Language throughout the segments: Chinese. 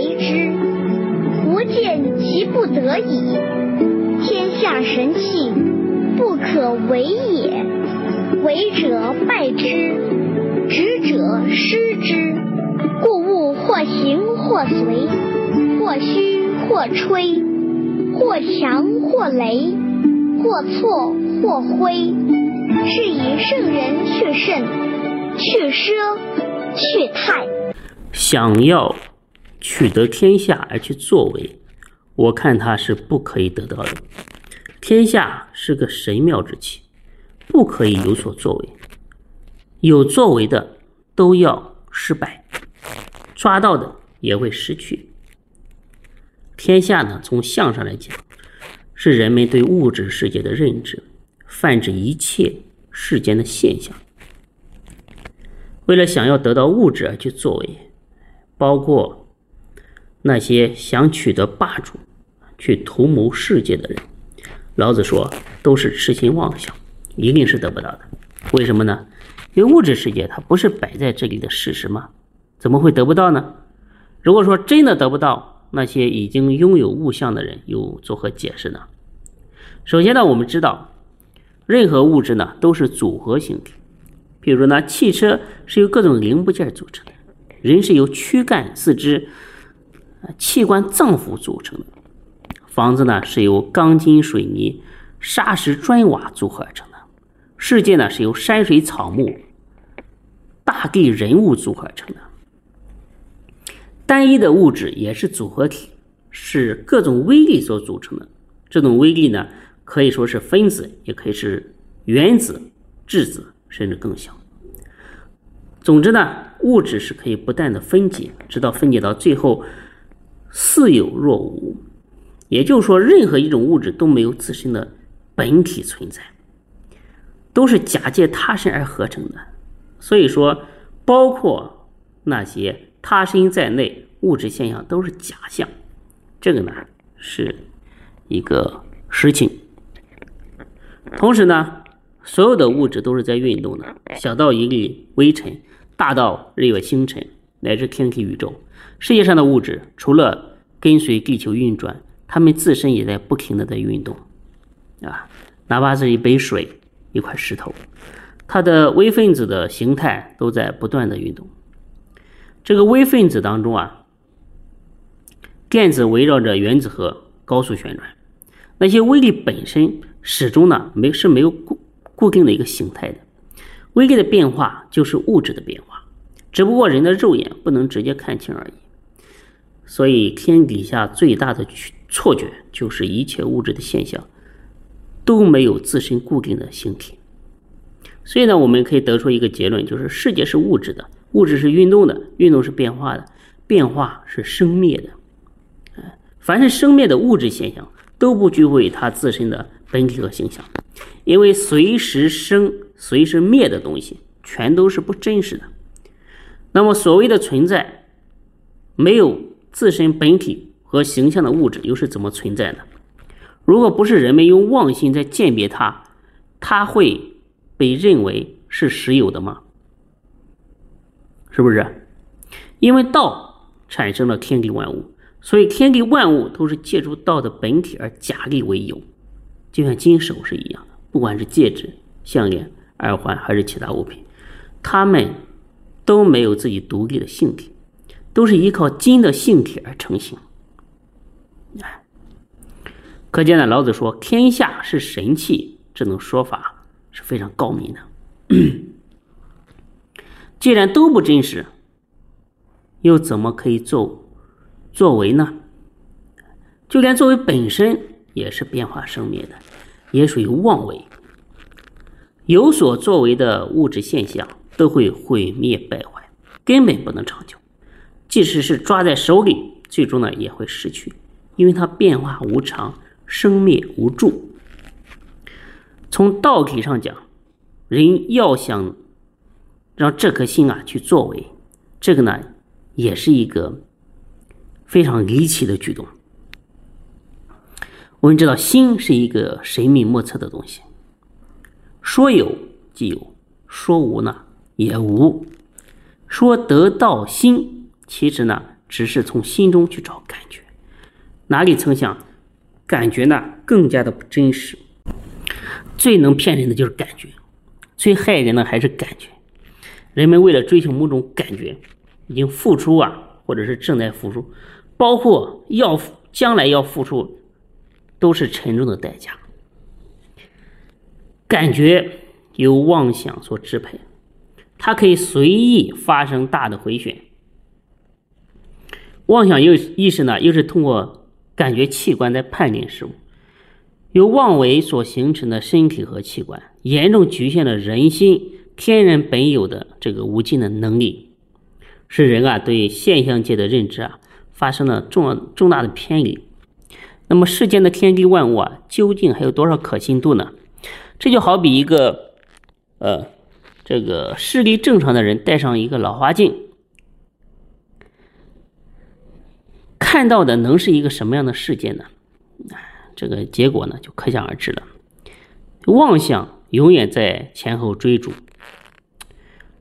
为之，不见其不得已。天下神器，不可为也。为者败之，执者失之。故物或行或随，或虚或吹，或强或雷，或挫或挥。是以圣人去甚，去奢，去泰。想要取得天下而去作为，我看他是不可以得到的。天下是个神妙之器，不可以有所作为。有作为的都要失败，抓到的也会失去。天下呢，从相上来讲，是人们对物质世界的认知，泛指一切世间的现象。为了想要得到物质而去作为，包括那些想取得霸主、去图谋世界的人，老子说都是痴心妄想，一定是得不到的。为什么呢？因为物质世界它不是摆在这里的事实吗？怎么会得不到呢？如果说真的得不到，那些已经拥有物象的人又作何解释呢？首先呢，我们知道，任何物质呢都是组合形体。比如呢，汽车是由各种零部件组成的，人是由躯干、四肢、器官、脏腑组成的，房子呢是由钢筋、水泥、砂石、砖瓦组合而成的，世界呢是由山水、草木、大地、人物组合而成的。单一的物质也是组合体，是各种微粒所组成的。这种微粒呢，可以说是分子，也可以是原子、质子。甚至更小。总之呢，物质是可以不断的分解，直到分解到最后似有若无。也就是说，任何一种物质都没有自身的本体存在，都是假借他身而合成的。所以说，包括那些他身在内，物质现象都是假象。这个呢，是一个实情。同时呢。所有的物质都是在运动的，小到一粒微尘，大到日月星辰，乃至天体宇宙。世界上的物质除了跟随地球运转，它们自身也在不停的在运动。啊，哪怕是一杯水、一块石头，它的微分子的形态都在不断的运动。这个微分子当中啊，电子围绕着原子核高速旋转，那些微粒本身始终呢没是没有固。固定的一个形态的微粒的变化就是物质的变化，只不过人的肉眼不能直接看清而已。所以天底下最大的错觉就是一切物质的现象都没有自身固定的形体。所以呢，我们可以得出一个结论，就是世界是物质的，物质是运动的，运动是变化的，变化是生灭的。凡是生灭的物质现象都不具备它自身的本体和形象。因为随时生、随时灭的东西，全都是不真实的。那么，所谓的存在，没有自身本体和形象的物质，又是怎么存在的？如果不是人们用妄心在鉴别它，它会被认为是实有的吗？是不是？因为道产生了天地万物，所以天地万物都是借助道的本体而假立为有，就像金首饰一样。不管是戒指、项链、耳环，还是其他物品，它们都没有自己独立的性体，都是依靠金的性体而成型。哎，可见呢，老子说“天下是神器”这种说法是非常高明的。既然都不真实，又怎么可以作作为呢？就连作为本身也是变化生灭的。也属于妄为，有所作为的物质现象都会毁灭败坏，根本不能长久。即使是抓在手里，最终呢也会失去，因为它变化无常，生灭无助。从道体上讲，人要想让这颗心啊去作为，这个呢也是一个非常离奇的举动。我们知道，心是一个神秘莫测的东西，说有即有，说无呢也无。说得道心，其实呢只是从心中去找感觉，哪里曾想，感觉呢更加的不真实。最能骗人的就是感觉，最害人的还是感觉。人们为了追求某种感觉，已经付出啊，或者是正在付出，包括要将来要付出，都是沉重的代价。感觉由妄想所支配，它可以随意发生大的回旋。妄想又意识呢，又是通过感觉器官在判定事物，由妄为所形成的身体和器官，严重局限了人心天然本有的这个无尽的能力，使人啊对现象界的认知啊发生了重重大的偏离。那么世间的天地万物啊，究竟还有多少可信度呢？这就好比一个呃，这个视力正常的人戴上一个老花镜。看到的能是一个什么样的世界呢？这个结果呢就可想而知了。妄想永远在前后追逐，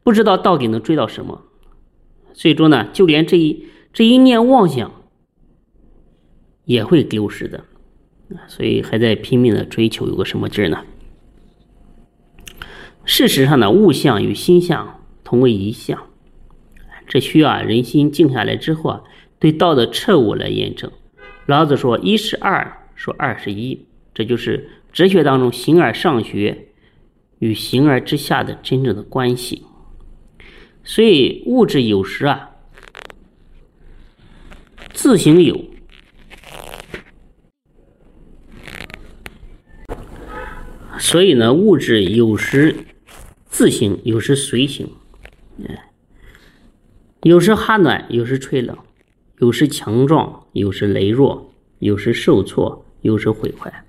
不知道到底能追到什么。最终呢，就连这一这一念妄想也会丢失的。所以还在拼命的追求，有个什么劲儿呢？事实上呢，物象与心象同为一象，这需要人心静下来之后啊。对道的彻悟来验证，老子说一是二，说二是一，这就是哲学当中形而上学与形而之下的真正的关系。所以物质有时啊自行有，所以呢物质有时自行，有时随行，有时哈暖，有时吹冷。有时强壮，有时羸弱；有时受挫，有时毁坏。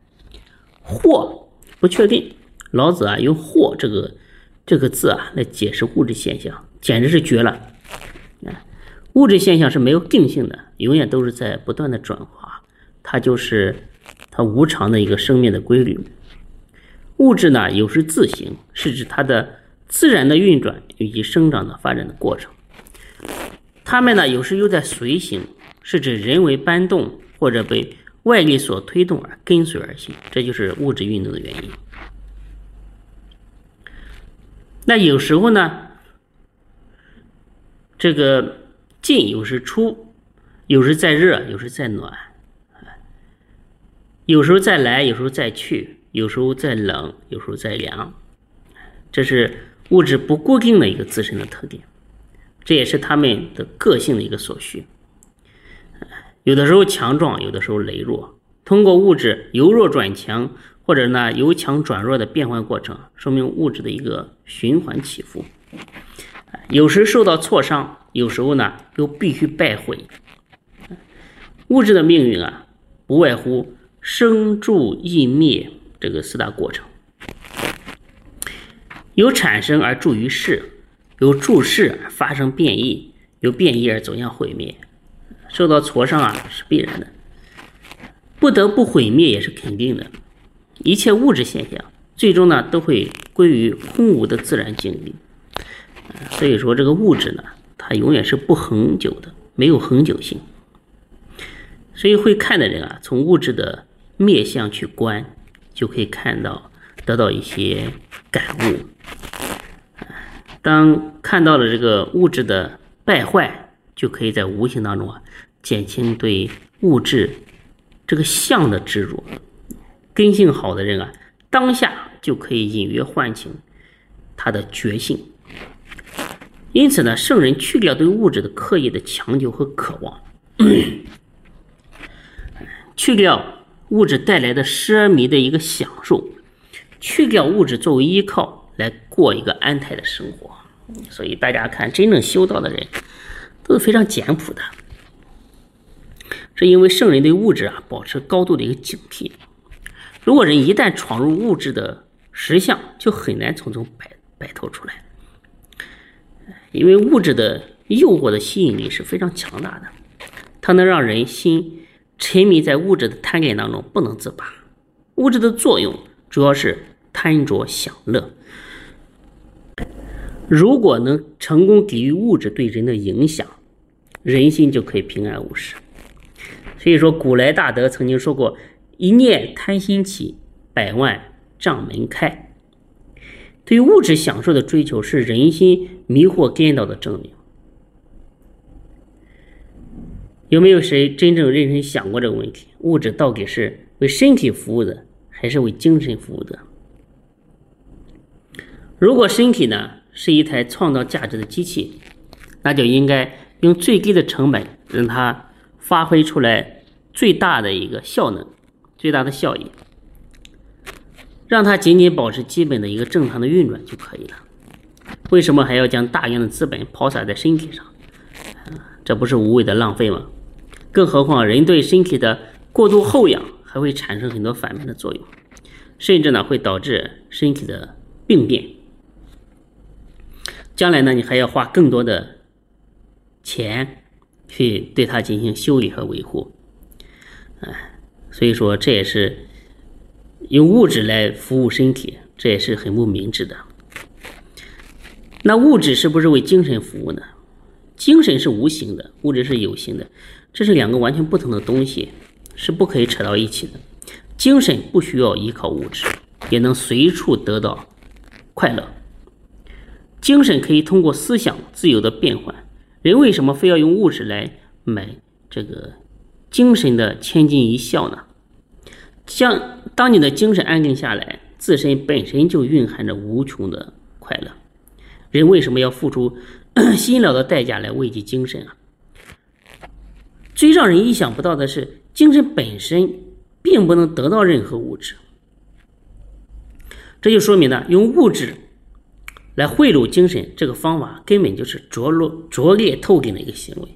或不确定。老子啊，用“或”这个这个字啊来解释物质现象，简直是绝了。物质现象是没有定性的，永远都是在不断的转化，它就是它无常的一个生命的规律。物质呢，有时自行，是指它的自然的运转以及生长的发展的过程。它们呢，有时又在随行，是指人为搬动或者被外力所推动而跟随而行，这就是物质运动的原因。那有时候呢，这个进有时出，有时在热，有时在暖，有时候再来，有时候再去，有时候在冷，有时候在凉，这是物质不固定的一个自身的特点。这也是他们的个性的一个所需，有的时候强壮，有的时候羸弱。通过物质由弱转强，或者呢由强转弱的变换过程，说明物质的一个循环起伏。有时受到挫伤，有时候呢又必须败毁。物质的命运啊，不外乎生住异灭这个四大过程，由产生而助于世。由注视发生变异，由变异而走向毁灭，受到挫伤啊是必然的，不得不毁灭也是肯定的。一切物质现象最终呢都会归于空无的自然境地。所以说这个物质呢，它永远是不恒久的，没有恒久性。所以会看的人啊，从物质的面相去观，就可以看到得到一些感悟。当看到了这个物质的败坏，就可以在无形当中啊减轻对物质这个相的执着。根性好的人啊，当下就可以隐约唤醒他的觉性。因此呢，圣人去掉对物质的刻意的强求和渴望，去掉物质带来的奢靡的一个享受，去掉物质作为依靠。来过一个安泰的生活，所以大家看，真正修道的人都是非常简朴的。是因为圣人对物质啊保持高度的一个警惕。如果人一旦闯入物质的实相，就很难从中摆摆脱出来。因为物质的诱惑的吸引力是非常强大的，它能让人心沉迷在物质的贪恋当中不能自拔。物质的作用主要是贪着享乐。如果能成功抵御物质对人的影响，人心就可以平安无事。所以说，古来大德曾经说过：“一念贪心起，百万障门开。”对物质享受的追求，是人心迷惑颠倒的证明。有没有谁真正认真想过这个问题？物质到底是为身体服务的，还是为精神服务的？如果身体呢是一台创造价值的机器，那就应该用最低的成本让它发挥出来最大的一个效能、最大的效益，让它仅仅保持基本的一个正常的运转就可以了。为什么还要将大量的资本抛洒在身体上？这不是无谓的浪费吗？更何况人对身体的过度厚养还会产生很多反面的作用，甚至呢会导致身体的病变。将来呢，你还要花更多的钱去对它进行修理和维护，哎，所以说这也是用物质来服务身体，这也是很不明智的。那物质是不是为精神服务呢？精神是无形的，物质是有形的，这是两个完全不同的东西，是不可以扯到一起的。精神不需要依靠物质，也能随处得到快乐。精神可以通过思想自由的变换，人为什么非要用物质来买这个精神的千金一笑呢？像当你的精神安定下来，自身本身就蕴含着无穷的快乐。人为什么要付出 辛劳的代价来慰藉精神啊？最让人意想不到的是，精神本身并不能得到任何物质，这就说明呢，用物质。来贿赂精神，这个方法根本就是拙劣、拙劣透顶的一个行为。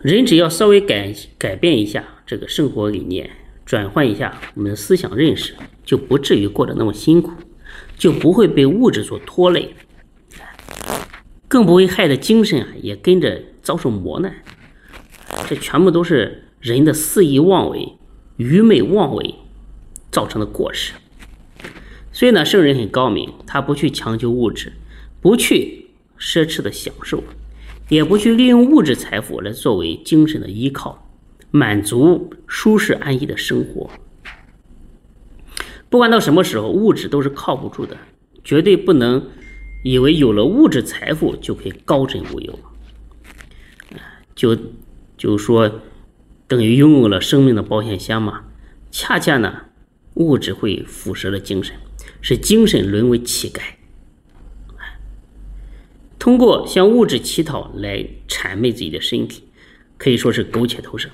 人只要稍微改改变一下这个生活理念，转换一下我们的思想认识，就不至于过得那么辛苦，就不会被物质所拖累，更不会害得精神啊也跟着遭受磨难。这全部都是人的肆意妄为、愚昧妄为造成的过失。所以呢，圣人很高明，他不去强求物质，不去奢侈的享受，也不去利用物质财富来作为精神的依靠，满足舒适安逸的生活。不管到什么时候，物质都是靠不住的，绝对不能以为有了物质财富就可以高枕无忧，就就说等于拥有了生命的保险箱嘛。恰恰呢，物质会腐蚀了精神。使精神沦为乞丐，通过向物质乞讨来谄媚自己的身体，可以说是苟且偷生。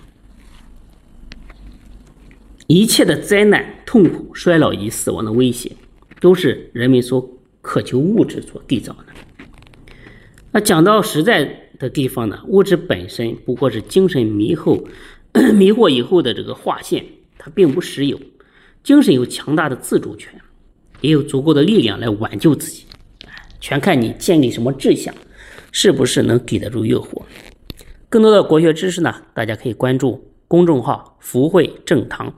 一切的灾难、痛苦、衰老以及死亡的威胁，都是人们所渴求物质所缔造的。那讲到实在的地方呢，物质本身不过是精神迷惑、迷惑以后的这个划线，它并不实有。精神有强大的自主权。也有足够的力量来挽救自己，全看你建立什么志向，是不是能抵得住诱惑。更多的国学知识呢，大家可以关注公众号“福慧正堂”。